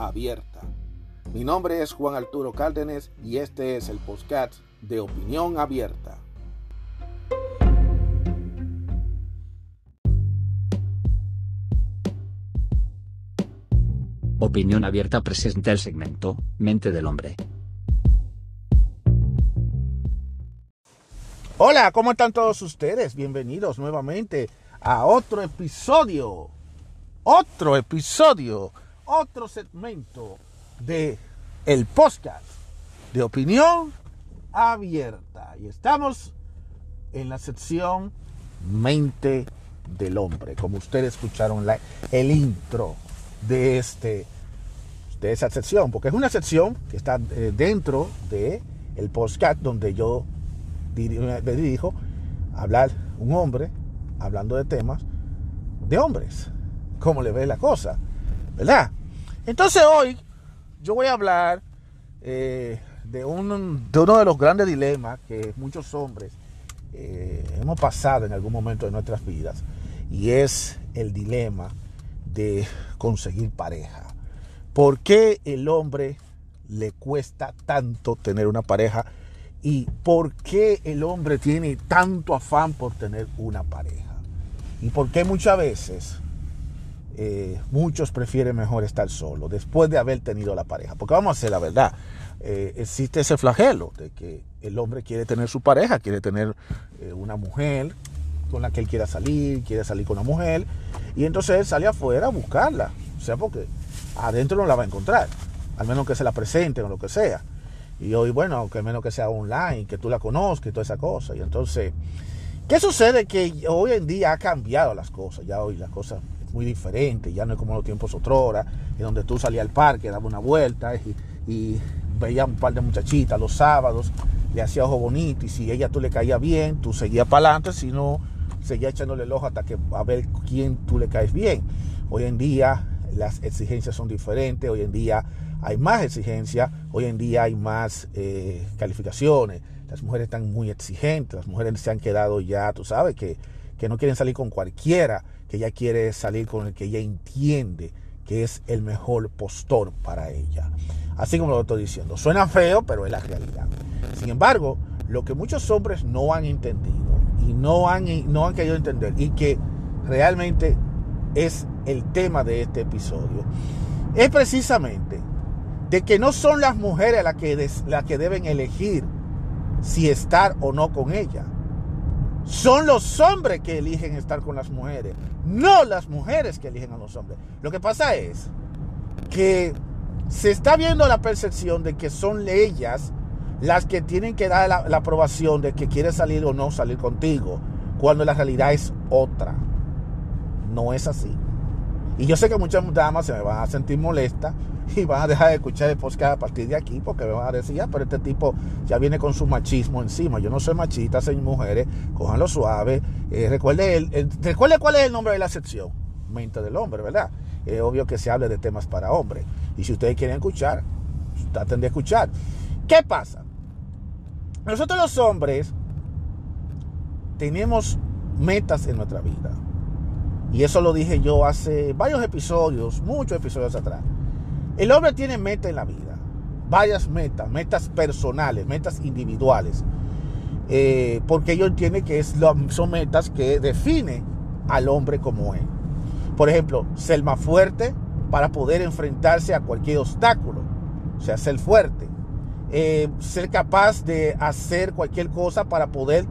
abierta. Mi nombre es Juan Arturo Cárdenas y este es el podcast de Opinión Abierta. Opinión Abierta presenta el segmento Mente del Hombre. Hola, ¿cómo están todos ustedes? Bienvenidos nuevamente a otro episodio, otro episodio, otro segmento de el podcast de opinión abierta. Y estamos en la sección Mente del Hombre, como ustedes escucharon la, el intro de este de esa sección, porque es una sección que está eh, dentro de el podcast donde yo me dirijo a hablar un hombre hablando de temas de hombres, cómo le ve la cosa, ¿verdad? Entonces hoy yo voy a hablar eh, de, un, de uno de los grandes dilemas que muchos hombres eh, hemos pasado en algún momento de nuestras vidas y es el dilema de conseguir pareja. ¿Por qué el hombre le cuesta tanto tener una pareja? ¿Y por qué el hombre tiene tanto afán por tener una pareja? ¿Y por qué muchas veces eh, muchos prefieren mejor estar solo después de haber tenido la pareja? Porque vamos a hacer la verdad, eh, existe ese flagelo de que el hombre quiere tener su pareja, quiere tener eh, una mujer con la que él quiera salir, quiere salir con una mujer, y entonces él sale afuera a buscarla. O sea, porque adentro no la va a encontrar, al menos que se la presenten o lo que sea. Y hoy, bueno, que menos que sea online, que tú la conozcas y toda esa cosa. Y entonces, ¿qué sucede? Que hoy en día ha cambiado las cosas. Ya hoy las cosas es muy diferente. Ya no es como los tiempos otrora, en donde tú salías al parque, dabas una vuelta y, y veías un par de muchachitas los sábados, le hacía ojo bonito. Y si ella tú le caía bien, tú seguías para adelante. Si no, seguía echándole el ojo hasta que a ver quién tú le caes bien. Hoy en día las exigencias son diferentes, hoy en día hay más exigencias, hoy en día hay más eh, calificaciones, las mujeres están muy exigentes, las mujeres se han quedado ya, tú sabes, que, que no quieren salir con cualquiera, que ella quiere salir con el que ella entiende que es el mejor postor para ella. Así como lo estoy diciendo, suena feo, pero es la realidad. Sin embargo, lo que muchos hombres no han entendido y no han, no han querido entender y que realmente es el tema de este episodio, es precisamente de que no son las mujeres las que, las que deben elegir si estar o no con ella. Son los hombres que eligen estar con las mujeres, no las mujeres que eligen a los hombres. Lo que pasa es que se está viendo la percepción de que son ellas las que tienen que dar la, aprobación de que quiere salir o no salir contigo, cuando la realidad es otra. No es así. Y yo sé que muchas damas se me van a sentir molestas y van a dejar de escuchar el podcast a partir de aquí porque me van a decir, ya, pero este tipo ya viene con su machismo encima. Yo no soy machista, soy mujeres, cojanlo suave. Eh, recuerde, el, recuerde cuál es el nombre de la sección. Mente del hombre, ¿verdad? Es obvio que se hable de temas para hombres. Y si ustedes quieren escuchar, traten de escuchar. ¿Qué pasa? Nosotros los hombres tenemos metas en nuestra vida. Y eso lo dije yo hace varios episodios, muchos episodios atrás. El hombre tiene metas en la vida, varias metas, metas personales, metas individuales, eh, porque ellos entienden que es, son metas que definen al hombre como es. Por ejemplo, ser más fuerte para poder enfrentarse a cualquier obstáculo, o sea, ser fuerte. Eh, ser capaz de hacer cualquier cosa para poder,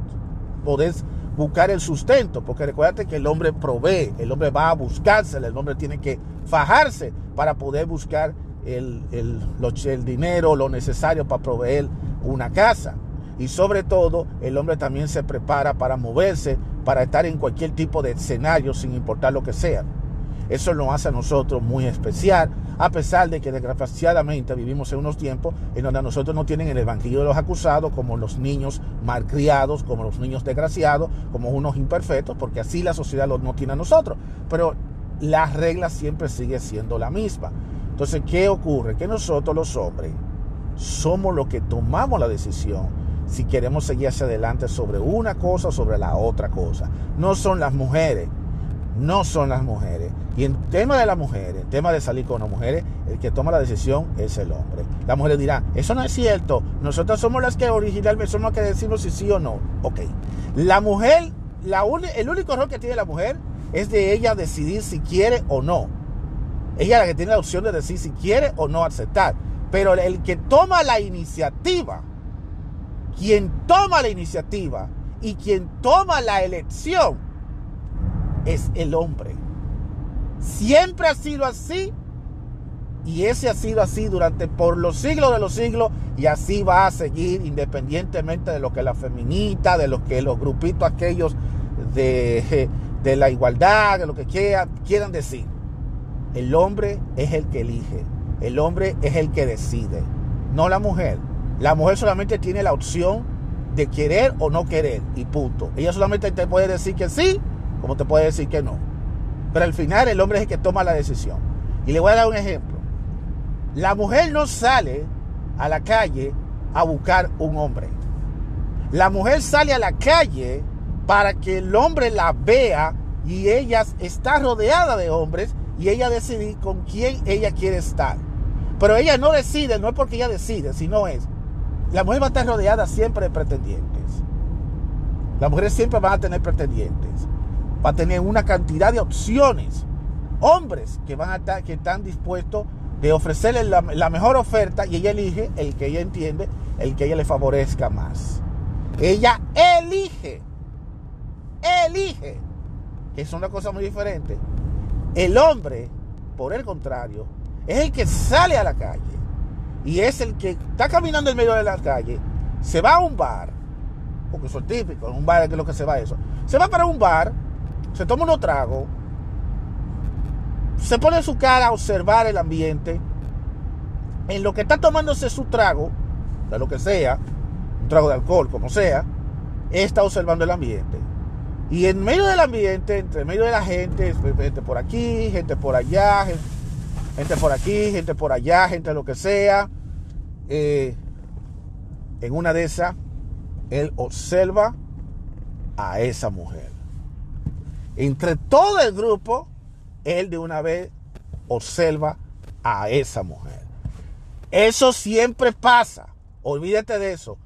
poder buscar el sustento, porque recuérdate que el hombre provee, el hombre va a buscársela, el hombre tiene que fajarse para poder buscar el, el, el dinero, lo necesario para proveer una casa. Y sobre todo, el hombre también se prepara para moverse, para estar en cualquier tipo de escenario, sin importar lo que sea. Eso nos hace a nosotros muy especial, a pesar de que desgraciadamente vivimos en unos tiempos en donde a nosotros no tienen en el banquillo de los acusados como los niños malcriados, como los niños desgraciados, como unos imperfectos, porque así la sociedad no tiene a nosotros. Pero la regla siempre sigue siendo la misma. Entonces, ¿qué ocurre? Que nosotros los hombres somos los que tomamos la decisión si queremos seguir hacia adelante sobre una cosa o sobre la otra cosa. No son las mujeres, no son las mujeres. Y en tema de las mujeres, en tema de salir con las mujeres, el que toma la decisión es el hombre. La mujer dirá, eso no es cierto, nosotros somos las que originalmente somos las que decimos si sí o no. Ok, la mujer, el único error que tiene la mujer es de ella decidir si quiere o no. Ella es la que tiene la opción de decir si quiere o no aceptar. Pero el que toma la iniciativa, quien toma la iniciativa y quien toma la elección es el hombre. Siempre ha sido así y ese ha sido así durante por los siglos de los siglos y así va a seguir independientemente de lo que la feminita, de lo que los grupitos aquellos de, de la igualdad, de lo que quieran, quieran decir. El hombre es el que elige, el hombre es el que decide, no la mujer. La mujer solamente tiene la opción de querer o no querer y punto. Ella solamente te puede decir que sí, como te puede decir que no. Pero al final el hombre es el que toma la decisión. Y le voy a dar un ejemplo. La mujer no sale a la calle a buscar un hombre. La mujer sale a la calle para que el hombre la vea y ella está rodeada de hombres y ella decide con quién ella quiere estar. Pero ella no decide, no es porque ella decide, sino es la mujer va a estar rodeada siempre de pretendientes. Las mujeres siempre van a tener pretendientes. Va a tener una cantidad de opciones. Hombres que van a estar, que están dispuestos de ofrecerle la, mejor oferta y ella elige el que ella entiende, el que ella le favorezca más. Ella elige. Elige. Que es una cosa muy diferente. El hombre, por el contrario, es el que sale a la calle y es el que está caminando en medio de la calle, se va a un bar, porque eso es típico, en un bar es lo que se va eso. Se va para un bar, se toma unos tragos, se pone su cara a observar el ambiente. En lo que está tomándose su trago, de lo que sea, un trago de alcohol, como sea, está observando el ambiente. Y en medio del ambiente, entre medio de la gente, gente por aquí, gente por allá, gente por aquí, gente por allá, gente lo que sea. Eh, en una de esas, él observa a esa mujer. Entre todo el grupo, él de una vez observa a esa mujer. Eso siempre pasa. Olvídate de eso.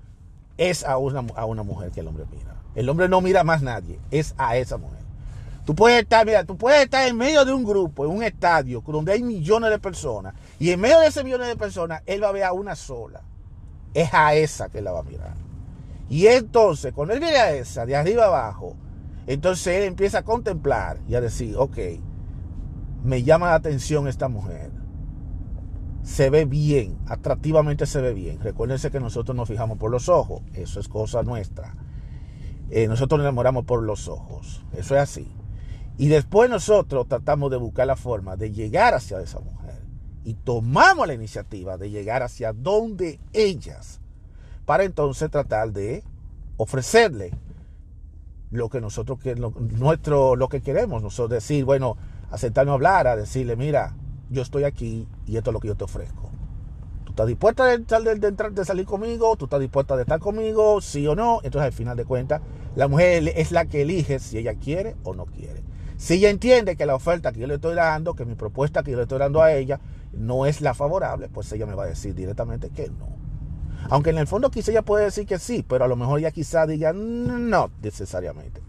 Es a una, a una mujer que el hombre mira. El hombre no mira más nadie. Es a esa mujer. Tú puedes estar, mira, tú puedes estar en medio de un grupo, en un estadio, donde hay millones de personas, y en medio de ese millones de personas, él va a ver a una sola. Es a esa que la va a mirar. Y entonces, cuando él viene a esa, de arriba abajo, entonces él empieza a contemplar y a decir, ok, me llama la atención esta mujer. Se ve bien, atractivamente se ve bien. Recuérdense que nosotros nos fijamos por los ojos, eso es cosa nuestra. Eh, nosotros nos enamoramos por los ojos, eso es así. Y después nosotros tratamos de buscar la forma de llegar hacia esa mujer. Y tomamos la iniciativa de llegar hacia donde ellas. Para entonces tratar de ofrecerle lo que nosotros lo, nuestro, lo que queremos. Nosotros decir, bueno, aceptarnos a hablar, a decirle, mira, yo estoy aquí y esto es lo que yo te ofrezco. ¿Tú estás dispuesta de, de, de salir conmigo? ¿Tú estás dispuesta de estar conmigo? ¿Sí o no? Entonces al final de cuentas, la mujer es la que elige si ella quiere o no quiere. Si ella entiende que la oferta que yo le estoy dando, que mi propuesta que yo le estoy dando a ella, no es la favorable, pues ella me va a decir directamente que no. Aunque en el fondo quizá ella puede decir que sí, pero a lo mejor ella quizá diga no necesariamente.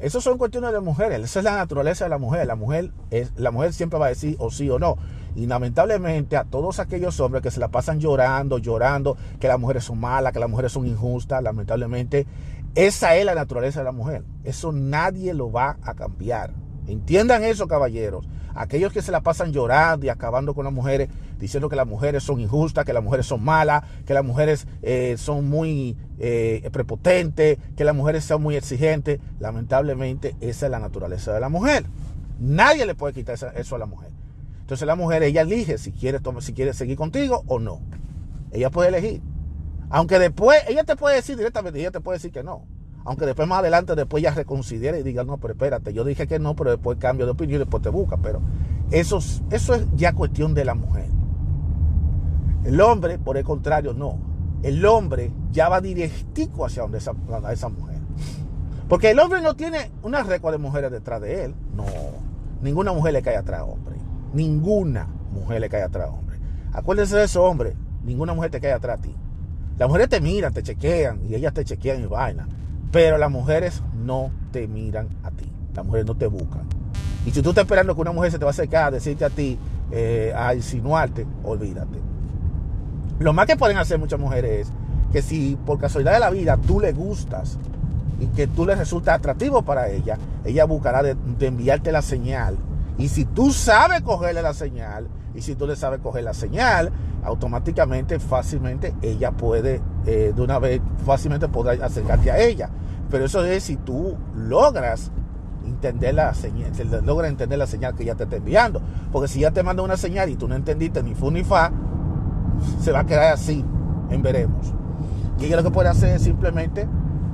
Eso son cuestiones de mujeres, esa es la naturaleza de la mujer. La mujer, es, la mujer siempre va a decir o sí o no. Y lamentablemente a todos aquellos hombres que se la pasan llorando, llorando, que las mujeres son malas, que las mujeres son injustas, lamentablemente esa es la naturaleza de la mujer. Eso nadie lo va a cambiar. Entiendan eso, caballeros. Aquellos que se la pasan llorando y acabando con las mujeres, diciendo que las mujeres son injustas, que las mujeres son malas, que las mujeres eh, son muy eh, prepotentes, que las mujeres son muy exigentes. Lamentablemente, esa es la naturaleza de la mujer. Nadie le puede quitar eso a la mujer. Entonces la mujer, ella elige si quiere, si quiere seguir contigo o no. Ella puede elegir. Aunque después, ella te puede decir directamente, ella te puede decir que no. Aunque después más adelante, después ella reconsidere y diga, no, pero espérate, yo dije que no, pero después cambio de opinión y después te busca. Pero eso, eso es ya cuestión de la mujer. El hombre, por el contrario, no. El hombre ya va directico hacia donde esa, esa mujer. Porque el hombre no tiene una recua de mujeres detrás de él. No. Ninguna mujer le cae atrás a hombre. Ninguna mujer le cae atrás a hombre. Acuérdense de eso, hombre. Ninguna mujer te cae atrás a ti. Las mujeres te miran, te chequean y ellas te chequean y vaina. Pero las mujeres no te miran a ti. Las mujeres no te buscan. Y si tú estás esperando que una mujer se te va a acercar a decirte a ti, eh, a insinuarte, olvídate. Lo más que pueden hacer muchas mujeres es que si por casualidad de la vida tú le gustas y que tú le resultas atractivo para ella, ella buscará de, enviarte la señal. Y si tú sabes cogerle la señal, y si tú le sabes coger la señal, automáticamente, fácilmente, ella puede, eh, de una vez, fácilmente podrá acercarte a ella. Pero eso es si tú logras entender la señal, logra entender la señal que ella te está enviando. Porque si ya te manda una señal y tú no entendiste ni fu ni fa, se va a quedar así, en veremos. Y ella lo que puede hacer es simplemente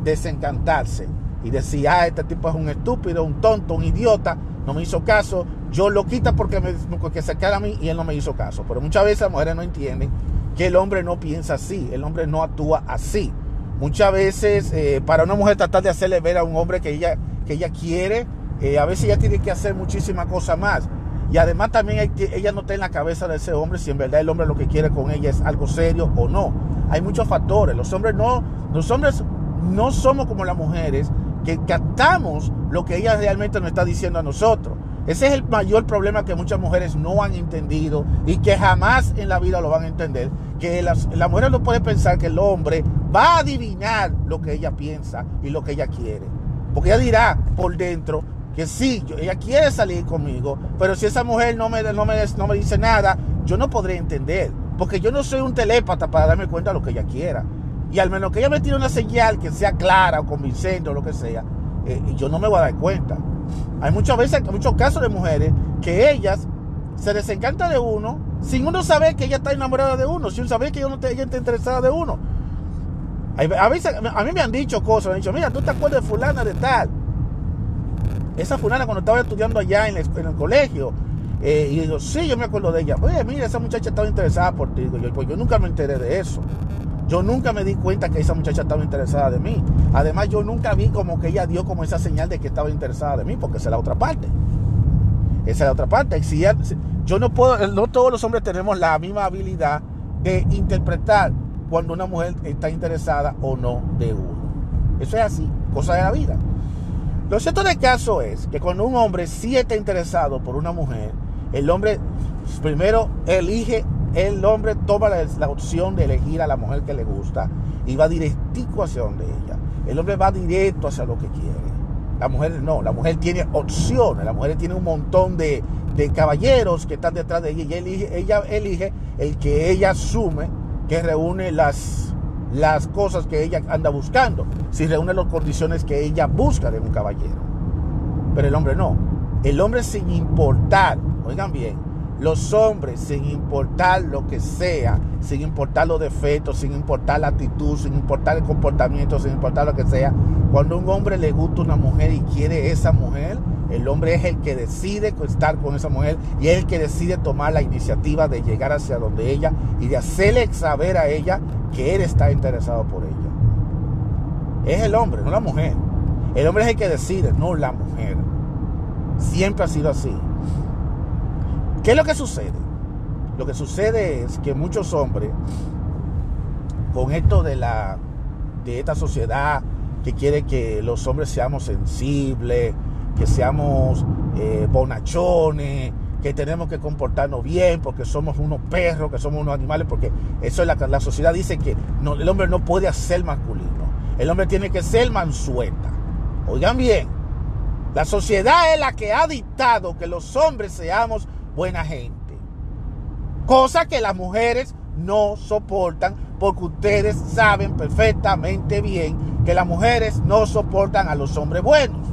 desencantarse y decir, ah, este tipo es un estúpido, un tonto, un idiota, no me hizo caso, yo lo quita porque, me, porque se queda a mí y él no me hizo caso. Pero muchas veces las mujeres no entienden que el hombre no piensa así, el hombre no actúa así. Muchas veces eh, para una mujer tratar de hacerle ver a un hombre que ella, que ella quiere, eh, a veces ella tiene que hacer muchísimas cosas más. Y además también ella no está en la cabeza de ese hombre si en verdad el hombre lo que quiere con ella es algo serio o no. Hay muchos factores. Los hombres no, los hombres no somos como las mujeres que captamos lo que ella realmente nos está diciendo a nosotros. Ese es el mayor problema que muchas mujeres no han entendido y que jamás en la vida lo van a entender. Que la mujer no puede pensar que el hombre va a adivinar lo que ella piensa y lo que ella quiere. Porque ella dirá por dentro que sí, ella quiere salir conmigo, pero si esa mujer no me, no, me, no me dice nada, yo no podré entender. Porque yo no soy un telépata para darme cuenta de lo que ella quiera. Y al menos que ella me tire una señal que sea clara o convincente o lo que sea, eh, yo no me voy a dar cuenta. Hay muchas veces, muchos casos de mujeres que ellas se desencantan de uno sin uno saber que ella está enamorada de uno, sin saber que ella, ella está interesada de uno. A veces a mí me han dicho cosas, me han dicho, mira, tú te acuerdas de fulana de tal. Esa fulana cuando estaba estudiando allá en, el colegio, eh, y digo, sí, yo me acuerdo de ella. Oye, mira, esa muchacha estaba interesada por ti. yo, pues yo nunca me enteré de eso. Yo nunca me di cuenta que esa muchacha estaba interesada de mí. Además, yo nunca vi como que ella dio como esa señal de que estaba interesada de mí, porque esa es la otra parte. Esa es la otra parte. Si yo no puedo, no todos los hombres tenemos la misma habilidad de interpretar cuando una mujer está interesada o no de uno. Eso es así, cosa de la vida. Lo cierto del caso es que cuando un hombre sí está interesado por una mujer, el hombre primero elige el hombre toma la, opción de elegir a la mujer que le gusta y va directico hacia donde ella. El hombre va directo hacia lo que quiere. La mujer no, la mujer tiene opciones, la mujer tiene un montón de, caballeros que están detrás de ella y ella elige el que ella asume que reúne las, las cosas que ella anda buscando, si reúne las condiciones que ella busca de un caballero. Pero el hombre no. El hombre sin importar, oigan bien, los hombres, sin importar lo que sea, sin importar los defectos, sin importar la actitud, sin importar el comportamiento, sin importar lo que sea, cuando un hombre le gusta una mujer y quiere esa mujer, el hombre es el que decide estar con esa mujer y es el que decide tomar la iniciativa de llegar hacia donde ella y de hacerle saber a ella que él está interesado por ella. Es el hombre, no la mujer. El hombre es el que decide, no la mujer. Siempre ha sido así. ¿Qué es lo que sucede? Lo que sucede es que muchos hombres, con esto de la de esta sociedad que quiere que los hombres seamos sensibles, que seamos eh, bonachones, que tenemos que comportarnos bien porque somos unos perros, que somos unos animales, porque eso es la, la sociedad dice que el hombre no puede ser masculino, el hombre tiene que ser mansueta. Oigan bien, la sociedad es la que ha dictado que los hombres seamos buena gente. Cosa que las mujeres no soportan porque ustedes saben perfectamente bien que las mujeres no soportan a los hombres buenos.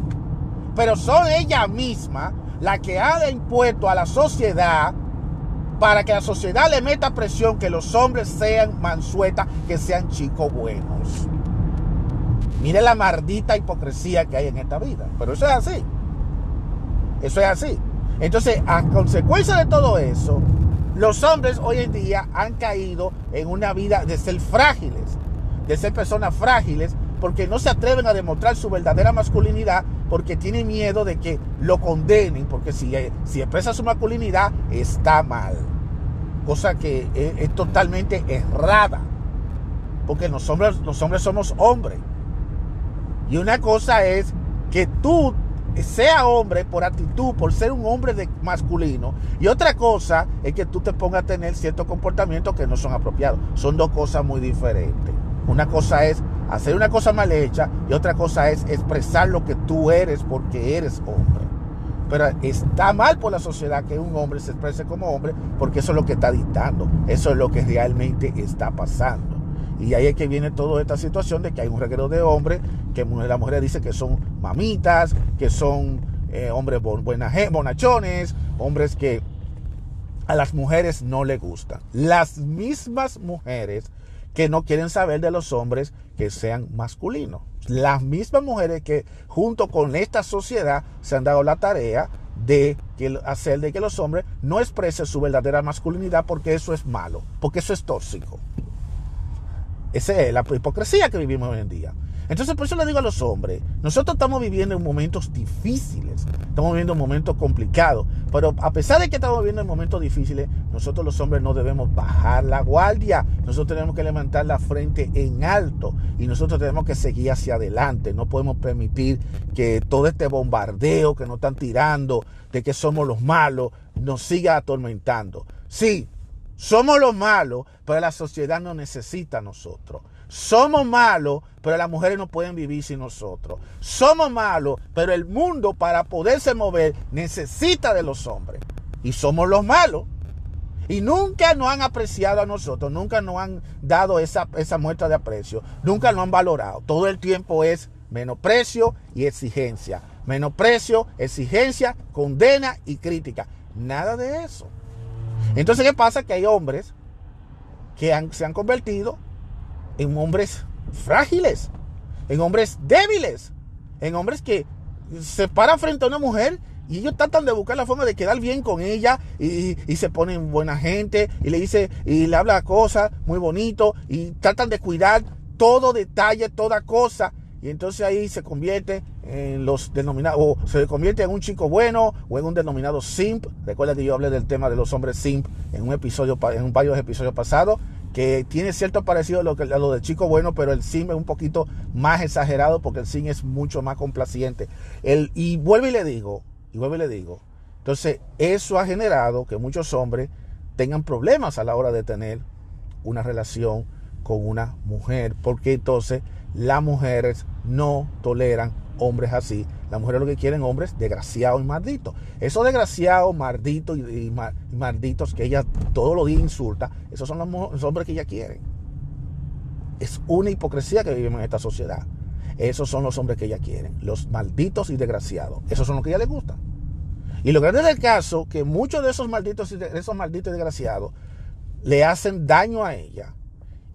Pero son ellas mismas la que ha impuesto a la sociedad para que la sociedad le meta presión que los hombres sean mansuetas, que sean chicos buenos. Mire la maldita hipocresía que hay en esta vida. Pero eso es así. Eso es así. Entonces, a consecuencia de todo eso, los hombres hoy en día han caído en una vida de ser frágiles, de ser personas frágiles, porque no se atreven a demostrar su verdadera masculinidad, porque tienen miedo de que lo condenen, porque si, si expresa su masculinidad está mal. Cosa que es, es totalmente errada, porque los hombres, los hombres somos hombres. Y una cosa es que tú sea hombre por actitud, por ser un hombre de masculino. Y otra cosa es que tú te pongas a tener ciertos comportamientos que no son apropiados. Son dos cosas muy diferentes. Una cosa es hacer una cosa mal hecha y otra cosa es expresar lo que tú eres porque eres hombre. Pero está mal por la sociedad que un hombre se exprese como hombre porque eso es lo que está dictando. Eso es lo que realmente está pasando. Y ahí es que viene toda esta situación de que hay un reguero de hombres, que la mujer dice que son mamitas, que son eh, hombres bonachones, hombres que a las mujeres no le gustan. Las mismas mujeres que no quieren saber de los hombres que sean masculinos. Las mismas mujeres que junto con esta sociedad se han dado la tarea de hacer de que los hombres no expresen su verdadera masculinidad porque eso es malo, porque eso es tóxico. Esa es la hipocresía que vivimos hoy en día. Entonces, por eso le digo a los hombres, nosotros estamos viviendo en momentos difíciles, estamos viviendo en momentos complicados, pero a pesar de que estamos viviendo en momentos difíciles, nosotros los hombres no debemos bajar la guardia, nosotros tenemos que levantar la frente en alto y nosotros tenemos que seguir hacia adelante, no podemos permitir que todo este bombardeo que nos están tirando de que somos los malos nos siga atormentando. Sí, somos los malos, pero la sociedad no necesita a nosotros. Somos malos, pero las mujeres no pueden vivir sin nosotros. Somos malos, pero el mundo para poderse mover necesita de los hombres. Y somos los malos. Y nunca nos han apreciado a nosotros, nunca nos han dado esa, esa muestra de aprecio, nunca nos han valorado. Todo el tiempo es menosprecio y exigencia. Menosprecio, exigencia, condena y crítica. Nada de eso. Entonces, ¿qué pasa? Que hay hombres que se han convertido en hombres frágiles, en hombres débiles, en hombres que se paran frente a una mujer y ellos tratan de buscar la forma de quedar bien con ella y, se ponen buena gente y le dice y le habla cosas muy bonito y tratan de cuidar todo detalle, toda cosa y entonces ahí se convierte en los denominados, o se convierte en un chico bueno o en un denominado simp. Recuerda que yo hablé del tema de los hombres simp en un episodio, en varios episodios pasados, que tiene cierto parecido a lo, que, a lo del chico bueno, pero el simp es un poquito más exagerado porque el simp es mucho más complaciente. El, y vuelvo y le digo, y vuelvo y le digo, entonces eso ha generado que muchos hombres tengan problemas a la hora de tener una relación con una mujer, porque entonces las mujeres no toleran hombres así. Las mujeres lo que quieren hombres desgraciados y malditos. Esos desgraciados, malditos y, malditos que ella todos los días insulta, esos son los hombres que ella quiere. Es una hipocresía que vivimos en esta sociedad. Esos son los hombres que ella quiere. Los malditos y desgraciados. Esos son los que ella le gustan. Y lo grande del caso, que muchos de esos malditos y esos malditos y desgraciados le hacen daño a ella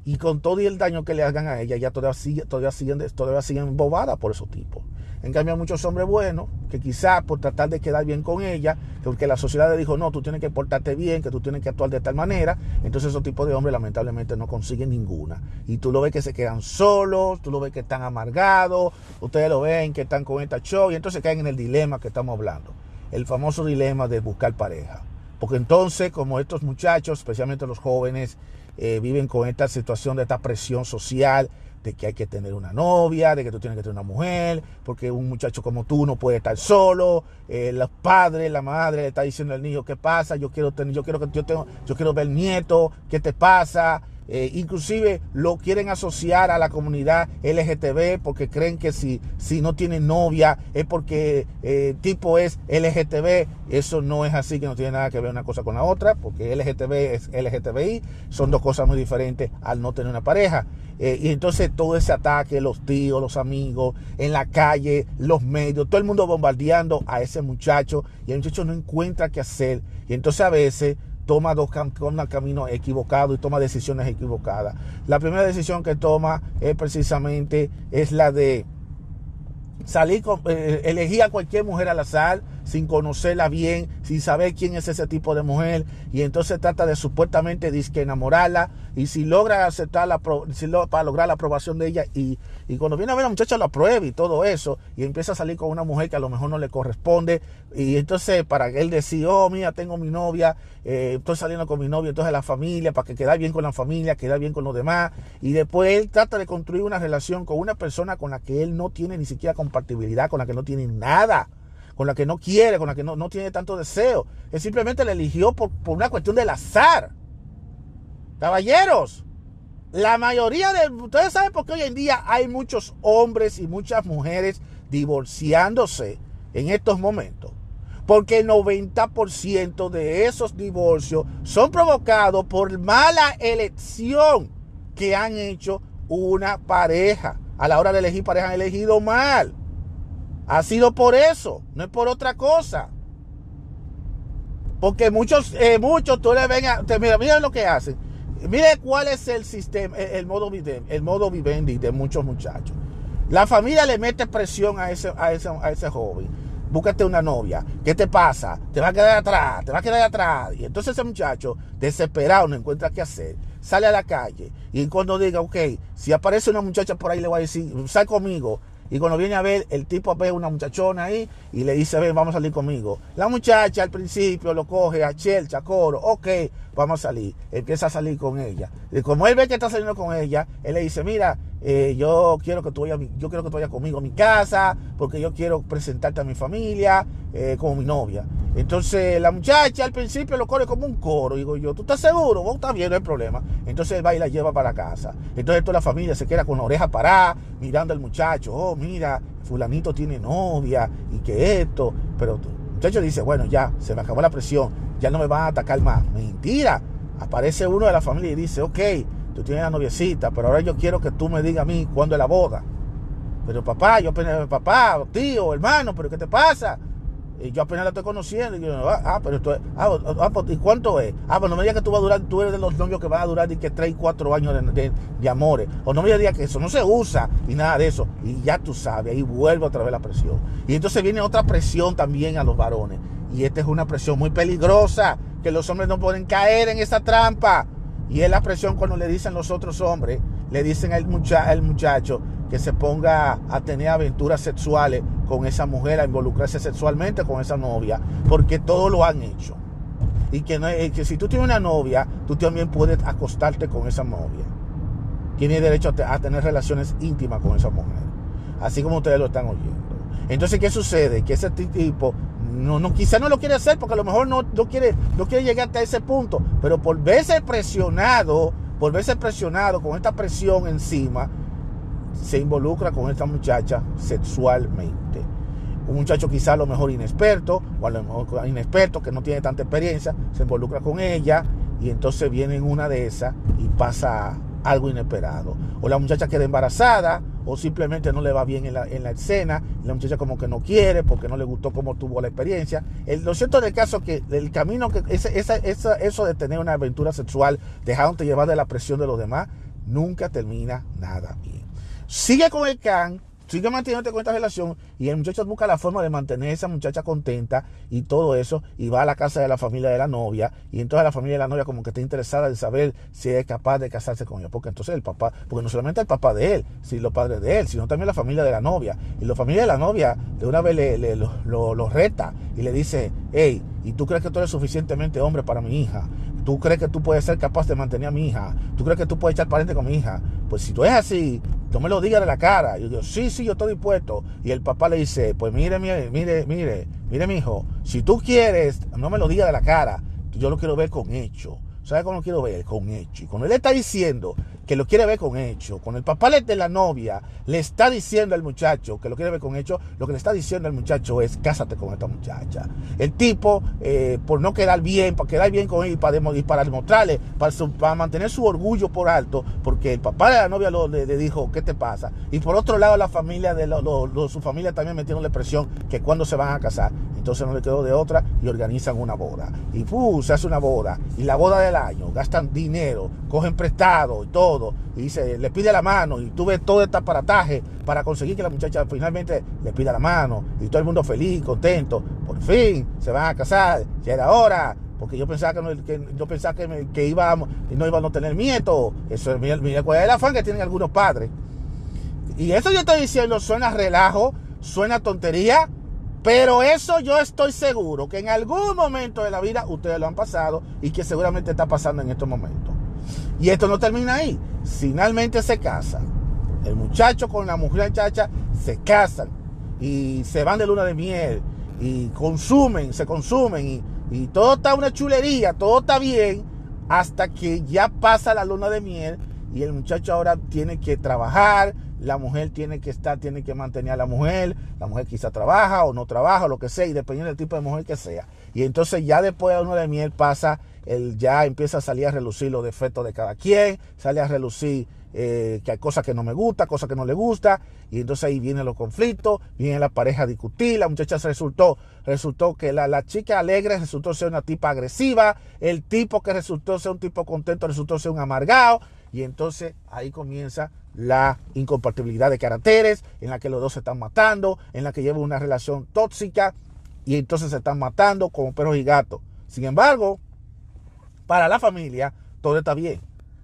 y con todo y el daño que le hagan a ella, ya todavía, sigue, todavía, siguen, todavía siguen bobadas por esos tipos. En cambio, hay muchos hombres buenos que quizás por tratar de quedar bien con ella, porque la sociedad le dijo, no, tú tienes que portarte bien, que tú tienes que actuar de tal manera, entonces esos tipos de hombres lamentablemente no consiguen ninguna. Y tú lo ves que se quedan solos, tú lo ves que están amargados, ustedes lo ven que están con esta show, y entonces caen en el dilema que estamos hablando, el famoso dilema de buscar pareja. Porque entonces, como estos muchachos, especialmente los jóvenes, eh, viven con esta situación de esta presión social de que hay que tener una novia, de que tú tienes que tener una mujer, porque un muchacho como tú no puede estar solo, eh, los padres, la madre le está diciendo al niño, ¿qué pasa? Yo quiero tener, yo quiero que yo tengo, yo quiero ver nieto, ¿qué te pasa? Eh, inclusive lo quieren asociar a la comunidad LGTB porque creen que si, si no tienen novia es porque el tipo es LGTB. Eso no es así, que no tiene nada que ver una cosa con la otra, porque LGTB es LGTBI, son dos cosas muy diferentes al no tener una pareja. y entonces todo ese ataque, los tíos, los amigos, en la calle, los medios, todo el mundo bombardeando a ese muchacho y el muchacho no encuentra qué hacer. Y entonces a veces toma dos caminos equivocados y toma decisiones equivocadas. La primera decisión que toma es precisamente es la de salir con, eh, elegir a cualquier mujer al azar sin conocerla bien, sin saber quién es ese tipo de mujer, y entonces trata de supuestamente disque enamorarla, y si logra aceptarla, si para lograr la aprobación de ella, y, y cuando viene a ver a la muchacha lo aprueba y todo eso, y empieza a salir con una mujer que a lo mejor no le corresponde, y entonces para él decir, oh, mira, tengo mi novia, eh, estoy saliendo con mi novia, entonces la familia, para que quede bien con la familia, quede bien con los demás, y después él trata de construir una relación con una persona con la que él no tiene ni siquiera compatibilidad, con la que no tiene nada con la que no quiere, con la que no, no tiene tanto deseo. Él simplemente la eligió por, por una cuestión del azar. Caballeros, la mayoría de... Ustedes saben por qué hoy en día hay muchos hombres y muchas mujeres divorciándose en estos momentos. Porque el 90% de esos divorcios son provocados por mala elección que han hecho una pareja. A la hora de elegir pareja han elegido mal. Ha sido por eso, no es por otra cosa. Porque muchos, eh, muchos, tú le ven a, mira, mira lo que hacen. Mire cuál es el sistema, el, modo el modo vivendi de muchos muchachos. La familia le mete presión a ese, a ese, a ese joven. Búscate una novia. ¿Qué te pasa? Te va a quedar atrás, te va a quedar atrás. Y entonces ese muchacho, desesperado, no encuentra qué hacer. Sale a la calle. Y cuando diga, ok, si aparece una muchacha por ahí, le voy a decir, sal conmigo. Y cuando viene a ver, el tipo ve una muchachona ahí y le dice, ven, vamos a salir conmigo. La muchacha al principio lo coge a chelcha, coro, ok, vamos a salir. Empieza a salir con ella. Y como él ve que está saliendo con ella, él le dice, mira, eh, yo quiero que tú vayas, yo quiero que tú vayas conmigo a mi casa, porque yo quiero presentarte a mi familia eh, como mi novia. Entonces la muchacha al principio lo corre como un coro. Digo yo, ¿tú estás seguro? Vos estás bien, no hay problema. Entonces va y la lleva para casa. Entonces toda la familia se queda con la oreja parada, mirando al muchacho. Oh, mira, fulanito tiene novia y que esto. Pero el muchacho dice, bueno, ya, se me acabó la presión, ya no me van a atacar más. Mentira. Aparece uno de la familia y dice, ok, tú tienes la noviecita, pero ahora yo quiero que tú me digas a mí cuándo es la boda. Pero papá, yo apenas, papá, tío, hermano, pero ¿qué te pasa? Y yo apenas la estoy conociendo. Y yo, ah, ah pero esto es, ah, ah pues, ¿y cuánto es? Ah, pues no me digas que tú vas a durar, tú eres de los novios que van a durar y que 3 y 4 años de, de, amores. O no me digas que eso no se usa y nada de eso. Y ya tú sabes, ahí vuelve otra vez la presión. Y entonces viene otra presión también a los varones. Y esta es una presión muy peligrosa, que los hombres no pueden caer en esa trampa. Y es la presión cuando le dicen los otros hombres, le dicen al, al muchacho que se ponga a tener aventuras sexuales con esa mujer, a involucrarse sexualmente con esa novia, porque todos lo han hecho. Y que, no, que si tú tienes una novia, tú también puedes acostarte con esa novia. Tienes derecho a, tener relaciones íntimas con esa mujer. Así como ustedes lo están oyendo. Entonces, ¿qué sucede? Que ese tipo no, no, quizá no lo quiere hacer porque a lo mejor no, no, quiere, no quiere llegar hasta ese punto. Pero por verse presionado, por verse presionado con esta presión encima, se involucra con esta muchacha sexualmente. Un muchacho quizá a lo mejor inexperto, o a lo mejor inexperto que no tiene tanta experiencia, se involucra con ella y entonces viene en una de esas y pasa algo inesperado. O la muchacha queda embarazada, o simplemente no le va bien en la, en la escena, la muchacha como que no quiere porque no le gustó cómo tuvo la experiencia. El, lo cierto del caso es que el camino, que ese, esa, esa, eso de tener una aventura sexual, dejándote llevar de la presión de los demás, nunca termina nada bien. Sigue con el can, sigue manteniéndote con esta relación y el muchacho busca la forma de mantener a esa muchacha contenta y todo eso y va a la casa de la familia de la novia y entonces la familia de la novia como que está interesada en saber si es capaz de casarse con ella porque entonces el papá, porque no solamente el papá de él, sino los padres de él, sino también la familia de la novia y la familia de la novia de una vez le, lo, lo reta y le dice, hey, ¿y tú crees que tú eres suficientemente hombre para mi hija? ¿Tú crees que tú puedes ser capaz de mantener a mi hija? ¿Tú crees que tú puedes echar pariente con mi hija? Pues si tú es así, tú me lo digas de la cara. Yo digo, sí, sí, yo estoy dispuesto. Y el papá le dice, pues mire, mire, mire, mire, mire, mi hijo, si tú quieres, no me lo digas de la cara. Yo lo quiero ver con hecho. ¿Sabe cómo lo quiero ver? Con hecho. Y cuando él está diciendo que lo quiere ver con hecho, cuando el papá de la novia le está diciendo al muchacho que lo quiere ver con hecho, lo que le está diciendo al muchacho es, cásate con esta muchacha. El tipo, eh, por no quedar bien, para quedar bien con él y para, para demostrarle, para, mantener su orgullo por alto, porque el papá de la novia le, dijo, ¿qué te pasa? Y por otro lado, la familia de su familia también metiéndole presión que cuando se van a casar. Entonces no le quedó de otra y organizan una boda. Y se hace una boda. Y la boda del año, gastan dinero, cogen prestado y todo. Y se le pide la mano. Y tuve todo este aparataje para conseguir que la muchacha finalmente le pida la mano. Y todo el mundo feliz, contento. Por fin se van a casar. Ya era hora porque yo pensaba que, no, que yo pensaba que, que íbamos y no íbamos a tener nietos. Eso es el afán que tienen algunos padres. Y eso yo estoy diciendo suena relajo, suena tontería, pero eso yo estoy seguro que en algún momento de la vida ustedes lo han pasado y que seguramente está pasando en estos momentos. Y esto no termina ahí. Finalmente se casan. El muchacho con la mujer chacha se casan y se van de luna de miel y consumen, se consumen y, y todo está una chulería, todo está bien hasta que ya pasa la luna de miel y el muchacho ahora tiene que trabajar, la mujer tiene que estar, tiene que mantener a la mujer, la mujer quizá trabaja o no trabaja, lo que sea, y dependiendo del tipo de mujer que sea. Y entonces ya después de uno de miel pasa, el, ya empieza a salir a relucir los defectos de cada quien, sale a relucir eh, que hay cosas que no me gusta, cosas que no le gusta, y entonces ahí vienen los conflictos, viene la pareja a discutir, la muchacha resultó, resultó que la, la, chica alegre resultó ser una tipa agresiva, el tipo que resultó ser un tipo contento resultó ser un amargado, y entonces ahí comienza la incompatibilidad de caracteres, en la que los dos se están matando, en la que llevan una relación tóxica y entonces se están matando como perros y gatos. Sin embargo, para la familia todo está bien.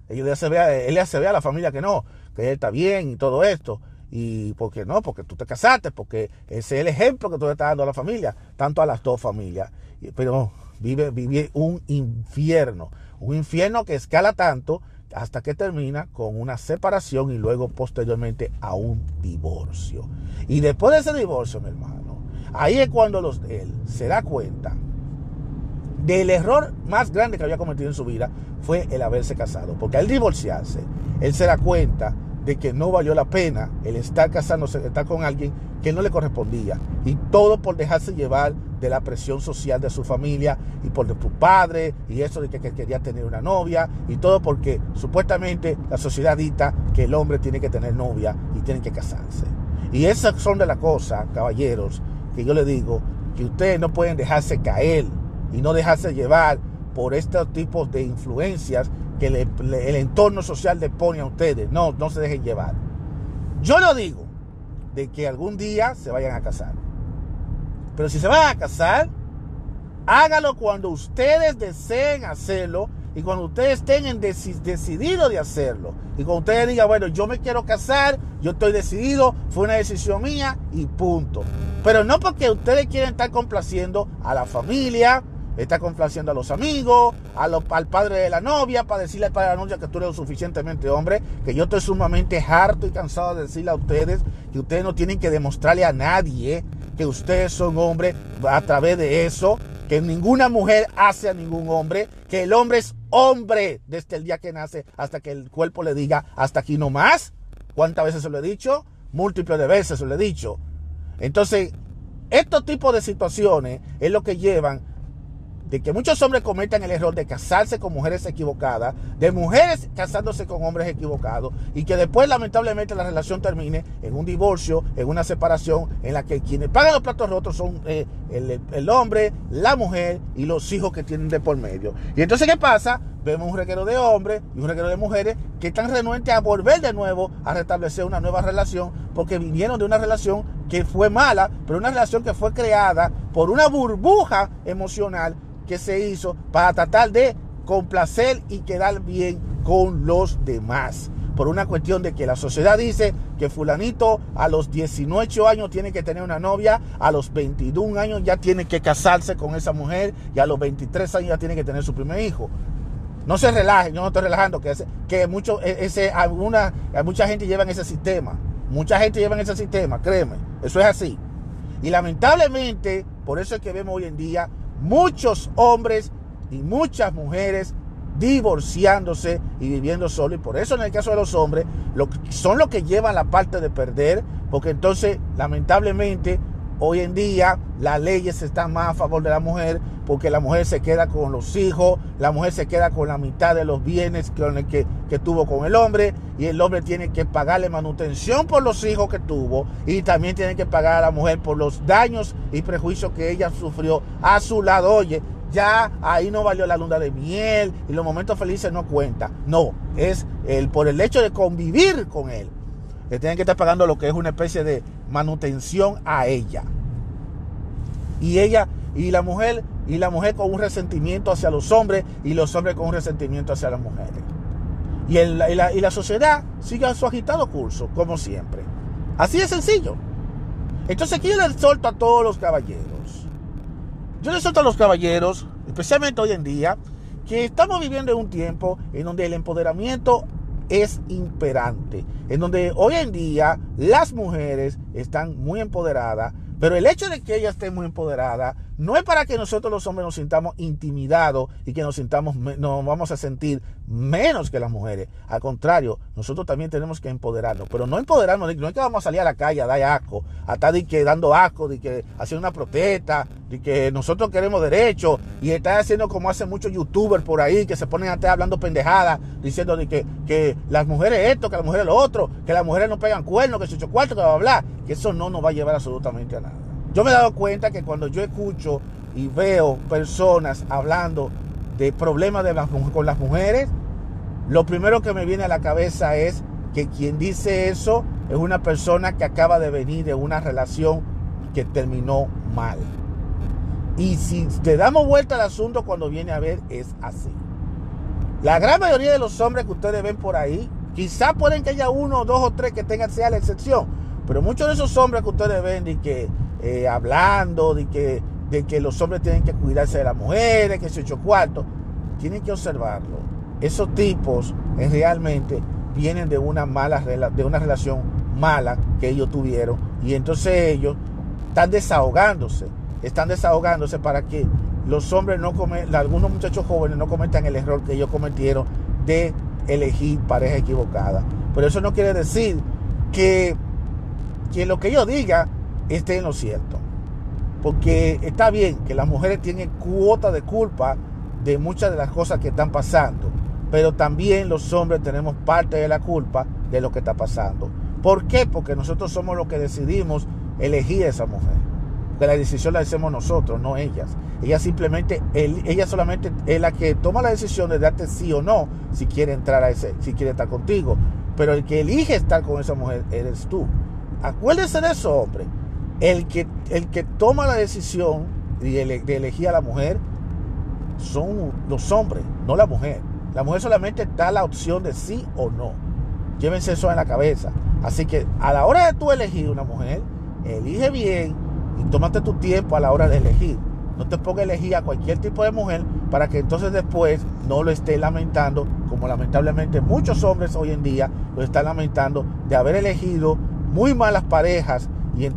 Él ya se ve, él ya se ve a la familia que no, que él está bien y todo esto. Y porque no, porque tú te casaste, porque ese es el ejemplo que tú le estás dando a la familia, tanto a las dos familias. Pero vive, vive un infierno, un infierno que escala tanto hasta que termina con una separación y luego posteriormente a un divorcio. Y después de ese divorcio, mi hermano, ahí es cuando los, él se da cuenta del error más grande que había cometido en su vida fue el haberse casado. Porque al divorciarse, él se da cuenta de que no valió la pena el estar casándose, estar con alguien que no le correspondía. Y todo por dejarse llevar de la presión social de su familia y por de tu padre y eso de que, quería tener una novia y todo porque supuestamente la sociedad dicta que el hombre tiene que tener novia y tiene que casarse. Y esas son de las cosas, caballeros, que yo le digo, que ustedes no pueden dejarse caer y no dejarse llevar por estos tipos de influencias que el entorno social le pone a ustedes. No, no se dejen llevar. Yo lo digo de que algún día se vayan a casar. Pero si se van a casar, hágalo cuando ustedes deseen hacerlo y cuando ustedes estén decididos de hacerlo. Y cuando ustedes digan, bueno, yo me quiero casar, yo estoy decidido, fue una decisión mía y punto. Pero no porque ustedes quieren estar complaciendo a la familia, está complaciendo a los amigos, al padre de la novia, para decirle al padre de la novia que tú eres lo suficientemente hombre, que yo estoy sumamente harto y cansado de decirle a ustedes que ustedes no tienen que demostrarle a nadie que ustedes son hombres a través de eso, que ninguna mujer hace a ningún hombre, que el hombre es hombre desde el día que nace hasta que el cuerpo le diga hasta aquí no más. ¿Cuántas veces se lo he dicho? Múltiples de veces se lo he dicho. Entonces, estos tipos de situaciones es lo que llevan de que muchos hombres cometan el error de casarse con mujeres equivocadas, de mujeres casándose con hombres equivocados y que después lamentablemente la relación termine en un divorcio, en una separación en la que quienes pagan los platos rotos son eh, el, hombre, la mujer y los hijos que tienen de por medio. Y entonces, ¿qué pasa? Vemos un reguero de hombres y un reguero de mujeres que están renuentes a volver de nuevo a restablecer una nueva relación porque vinieron de una relación que fue mala, pero una relación que fue creada por una burbuja emocional que se hizo para tratar de complacer y quedar bien con los demás. Por una cuestión de que la sociedad dice que fulanito a los 18 años tiene que tener una novia, a los 21 años ya tiene que casarse con esa mujer y a los 23 años ya tiene que tener su primer hijo. No se relajen, yo no estoy relajando, que, que mucho, e, ese, alguna, mucha gente lleva en ese sistema. Mucha gente lleva en ese sistema, créeme, eso es así. Y lamentablemente, por eso es que vemos hoy en día muchos hombres y muchas mujeres divorciándose y viviendo solo. Y por eso en el caso de los hombres, son los que llevan la parte de perder, porque entonces lamentablemente hoy en día las leyes están más a favor de la mujer, porque la mujer se queda con los hijos, la mujer se queda con la mitad de los bienes que, tuvo con el hombre, y el hombre tiene que pagarle manutención por los hijos que tuvo, y también tiene que pagar a la mujer por los daños y prejuicios que ella sufrió a su lado. Oye, ya ahí no valió la luna de miel y los momentos felices no cuentan. No, es el, por el hecho de convivir con él. Le tienen que estar pagando lo que es una especie de manutención a ella. Y ella y la mujer y la mujer con un resentimiento hacia los hombres y los hombres con un resentimiento hacia las mujeres. Y, la, y la sociedad sigue su agitado curso, como siempre. Así de sencillo. Entonces aquí yo le solto a todos los caballeros yo les suelto a los caballeros, especialmente hoy en día, que estamos viviendo en un tiempo en donde el empoderamiento es imperante, en donde hoy en día las mujeres están muy empoderadas, pero el hecho de que ella esté muy empoderada no es para que nosotros los hombres nos sintamos intimidados y que nos sintamos, nos vamos a sentir menos que las mujeres. Al contrario, nosotros también tenemos que empoderarnos, pero no empoderarnos, no es que vamos a salir a la calle a dar asco, a estar que dando asco, de que haciendo una protesta, de que nosotros queremos derechos y estar haciendo como hacen muchos youtubers por ahí que se ponen a estar hablando pendejadas, diciendo de que, que las mujeres esto, que las mujeres lo otro, que las mujeres no pegan cuernos, que se ocho cuartos, que va a hablar, que eso no nos va a llevar absolutamente a nada. Yo me he dado cuenta que cuando yo escucho y veo personas hablando de problemas de con las mujeres, lo primero que me viene a la cabeza es que quien dice eso es una persona que acaba de venir de una relación que terminó mal. Y si te damos vuelta al asunto cuando viene a ver, es así. La gran mayoría de los hombres que ustedes ven por ahí, quizá pueden que haya uno, dos o tres que tengan, sea la excepción, pero muchos de esos hombres que ustedes ven y que eh, hablando de que, de que los hombres tienen que cuidarse de las mujeres, que se ocho cuartos. Tienen que observarlo. Esos tipos eh, realmente vienen de una mala de una relación mala que ellos tuvieron y entonces ellos están desahogándose, están desahogándose para que los hombres no cometan, algunos muchachos jóvenes no cometan el error que ellos cometieron de elegir pareja equivocada. Pero eso no quiere decir que, que lo que yo diga esté en lo cierto. Porque está bien que las mujeres tienen cuota de culpa de muchas de las cosas que están pasando, pero también los hombres tenemos parte de la culpa de lo que está pasando. ¿Por qué? Porque nosotros somos los que decidimos elegir a esa mujer. Que la decisión la hacemos nosotros, no ellas. Ella simplemente, ella solamente es la que toma la decisión de darte sí o no si quiere entrar a ese, si quiere estar contigo. Pero el que elige estar con esa mujer eres tú. Acuérdense de eso, hombre el que, el que toma la decisión de, elegir a la mujer son los hombres, no la mujer. La mujer solamente da la opción de sí o no. Llévense eso en la cabeza. Así que a la hora de tú elegir una mujer, elige bien y tómate tu tiempo a la hora de elegir. No te pongas a elegir a cualquier tipo de mujer para que entonces después no lo estés lamentando, como lamentablemente muchos hombres hoy en día lo están lamentando de haber elegido muy malas parejas y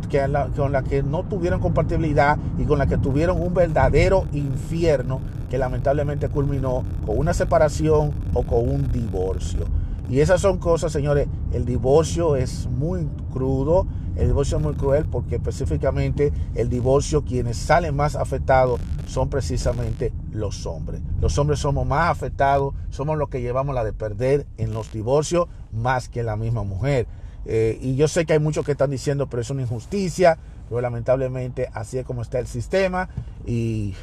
con la que no tuvieron compatibilidad y con la que tuvieron un verdadero infierno que lamentablemente culminó con una separación o con un divorcio. Y esas son cosas, señores, el divorcio es muy crudo, el divorcio es muy cruel porque específicamente el divorcio quienes salen más afectados son precisamente los hombres. Los hombres somos más afectados, somos los que llevamos la de perder en los divorcios más que la misma mujer. Eh, y yo sé que hay muchos que están diciendo, pero es una injusticia, pero lamentablemente así es como está el sistema. Y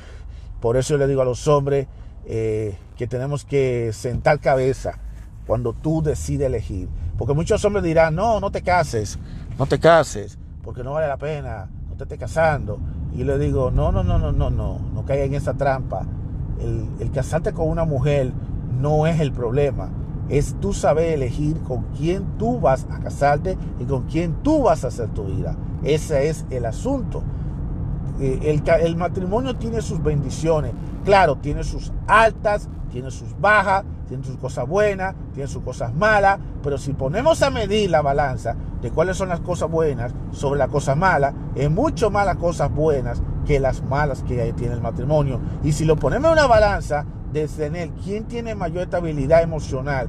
por eso yo le digo a los hombres eh, que tenemos que sentar cabeza cuando tú decides elegir. Porque muchos hombres dirán, no, no te cases, no te cases, porque no vale la pena, no te estés casando. Y le digo, no, no, no, no, no, no, no caiga en esa trampa. El casarte con una mujer no es el problema es tú saber elegir con quién tú vas a casarte y con quién tú vas a hacer tu vida. Ese es el asunto. Eh, el, el, matrimonio tiene sus bendiciones. Claro, tiene sus altas, tiene sus bajas, tiene sus cosas buenas, tiene sus cosas malas. Pero si ponemos a medir la balanza de cuáles son las cosas buenas sobre las cosas malas, es mucho más las cosas buenas que las malas que tiene el matrimonio. Y si lo ponemos en una balanza de tener quién tiene mayor estabilidad emocional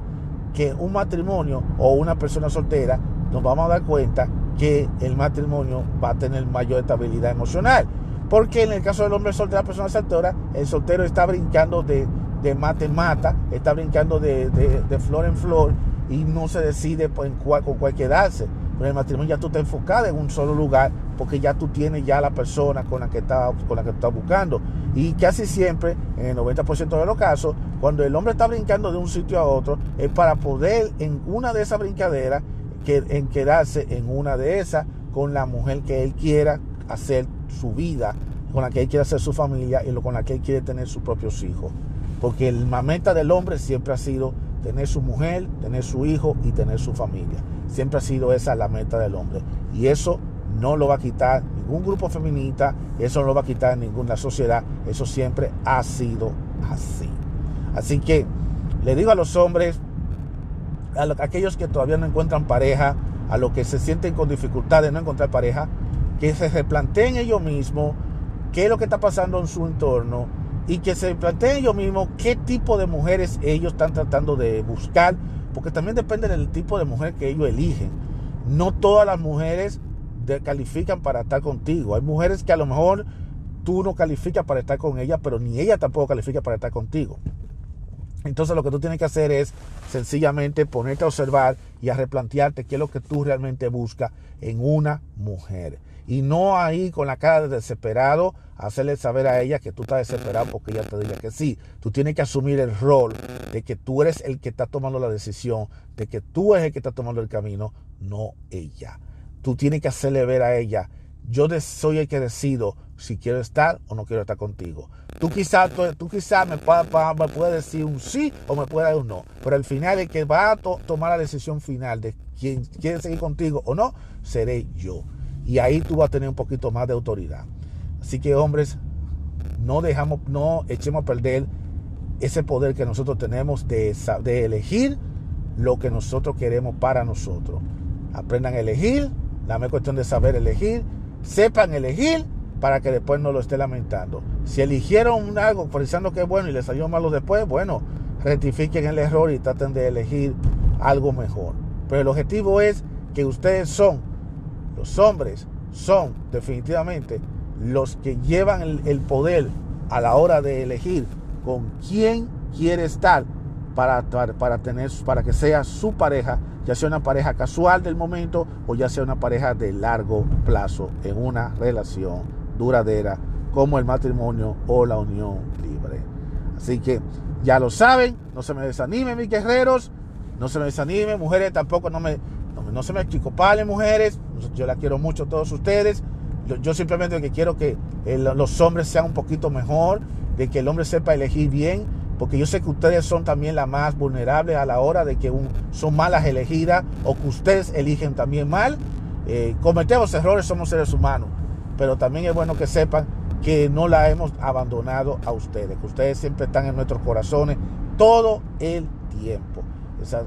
que un matrimonio o una persona soltera, nos vamos a dar cuenta que el matrimonio va a tener mayor estabilidad emocional. Porque en el caso del hombre soltero, la persona soltera, el soltero está brincando de, de mata en mata, está brincando de, flor en flor y no se decide cuál, con cuál quedarse. Pero en el matrimonio ya tú estás enfocado en un solo lugar porque ya tú tienes ya la persona con la que estás, con la que estás buscando. Y casi siempre, en el 90% de los casos, cuando el hombre está brincando de un sitio a otro, es para poder en una de esas brincaderas, que, en quedarse en una de esas con la mujer que él quiera hacer su vida, con la que él quiere hacer su familia y con la que él quiere tener sus propios hijos. Porque la meta del hombre siempre ha sido tener su mujer, tener su hijo y tener su familia. Siempre ha sido esa la meta del hombre. Y eso no lo va a quitar ningún grupo feminista, eso no lo va a quitar ninguna sociedad. Eso siempre ha sido así. Así que le digo a los hombres, a, aquellos que todavía no encuentran pareja, a los que se sienten con dificultad de no encontrar pareja, que se replanteen ellos mismos qué es lo que está pasando en su entorno y que se planteen ellos mismos qué tipo de mujeres ellos están tratando de buscar, porque también depende del tipo de mujer que ellos eligen. No todas las mujeres califican para estar contigo. Hay mujeres que a lo mejor tú no calificas para estar con ella, pero ni ella tampoco califica para estar contigo. Entonces lo que tú tienes que hacer es sencillamente ponerte a observar y a replantearte qué es lo que tú realmente buscas en una mujer. Y no ahí con la cara de desesperado hacerle saber a ella que tú estás desesperado porque ella te diga que sí. Tú tienes que asumir el rol de que tú eres el que está tomando la decisión, de que tú eres el que está tomando el camino, no ella. Tú tienes que hacerle ver a ella, yo soy el que decido si quiero estar o no quiero estar contigo. Tú quizás tú, me puedas decir un sí o me puedas dar un no, pero al final el que va a tomar la decisión final de quién quiere seguir contigo o no, seré yo. Y ahí tú vas a tener un poquito más de autoridad. Así que hombres, no dejamos, no echemos a perder ese poder que nosotros tenemos de elegir lo que nosotros queremos para nosotros. Aprendan a elegir, la es cuestión de saber elegir, sepan elegir para que después no lo esté lamentando. Si eligieron algo pensando que es bueno y les salió malo después, bueno, rectifiquen el error y traten de elegir algo mejor. Pero el objetivo es que ustedes son los hombres son definitivamente los que llevan el, poder a la hora de elegir con quién quiere estar para, para, tener, para que sea su pareja, ya sea una pareja casual del momento o ya sea una pareja de largo plazo en una relación duradera como el matrimonio o la unión libre. Así que ya lo saben, no se me desanimen mis guerreros, no se me desanimen, mujeres tampoco no me, no, se me achicopalen mujeres, yo la quiero mucho a todos ustedes. Yo, simplemente que quiero que los hombres sean un poquito mejor, de que el hombre sepa elegir bien, porque yo sé que ustedes son también las más vulnerables a la hora de que son malas elegidas o que ustedes eligen también mal. Eh, cometemos errores, somos seres humanos, pero también es bueno que sepan que no la hemos abandonado a ustedes, que ustedes siempre están en nuestros corazones todo el tiempo.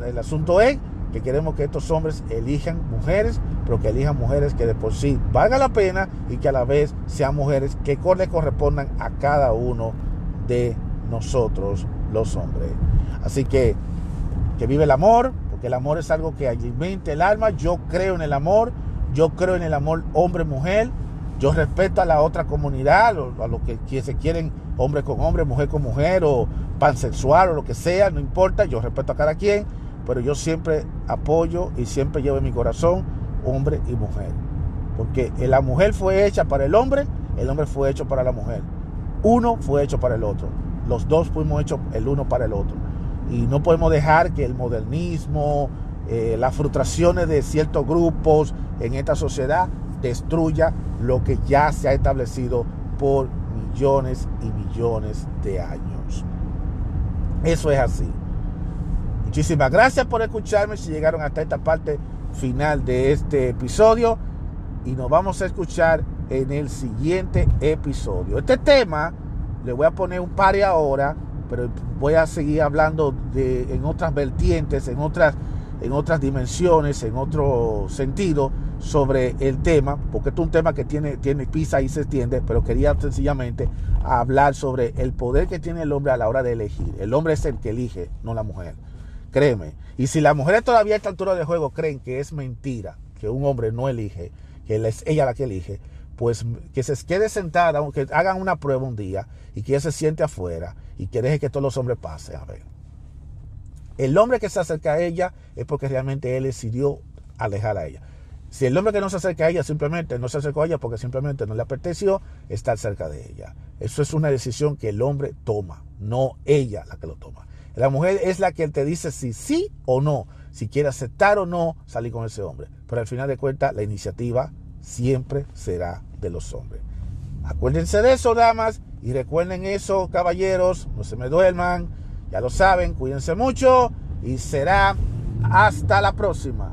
el asunto es que queremos que estos hombres elijan mujeres, pero que elijan mujeres que de por sí valga la pena y que a la vez sean mujeres que le correspondan a cada uno de nosotros los hombres. Así que que vive el amor, porque el amor es algo que alimenta el alma. Yo creo en el amor, yo creo en el amor hombre-mujer. Yo respeto a la otra comunidad, a los que, se quieren hombre con hombre, mujer con mujer, o pansexual, o lo que sea, no importa. Yo respeto a cada quien pero yo siempre apoyo y siempre llevo en mi corazón hombre y mujer. Porque la mujer fue hecha para el hombre, el hombre fue hecho para la mujer. Uno fue hecho para el otro. Los dos fuimos hechos el uno para el otro. Y no podemos dejar que el modernismo, eh, las frustraciones de ciertos grupos en esta sociedad destruya lo que ya se ha establecido por millones y millones de años. Eso es así. Muchísimas gracias por escucharme si llegaron hasta esta parte final de este episodio y nos vamos a escuchar en el siguiente episodio. Este tema le voy a poner un par de ahora, pero voy a seguir hablando de, en otras vertientes, en otras en otras dimensiones, en otro sentido sobre el tema, porque es un tema que tiene, tiene pisa y se extiende, pero quería sencillamente hablar sobre el poder que tiene el hombre a la hora de elegir. El hombre es el que elige, no la mujer. Créeme. Y si las mujeres todavía a esta altura de juego creen que es mentira, que un hombre no elige, que es ella la que elige, pues que se quede sentada, que hagan una prueba un día y que ella se siente afuera y que deje que todos los hombres pasen. A ver. El hombre que se acerca a ella es porque realmente él decidió alejar a ella. Si el hombre que no se acerca a ella simplemente no se acercó a ella porque simplemente no le apeteció estar cerca de ella. Eso es una decisión que el hombre toma, no ella la que lo toma. La mujer es la que te dice si sí o no, si quiere aceptar o no salir con ese hombre. Pero al final de cuentas, la iniciativa siempre será de los hombres. Acuérdense de eso, damas, y recuerden eso, caballeros, no se me duerman, ya lo saben, cuídense mucho y será hasta la próxima.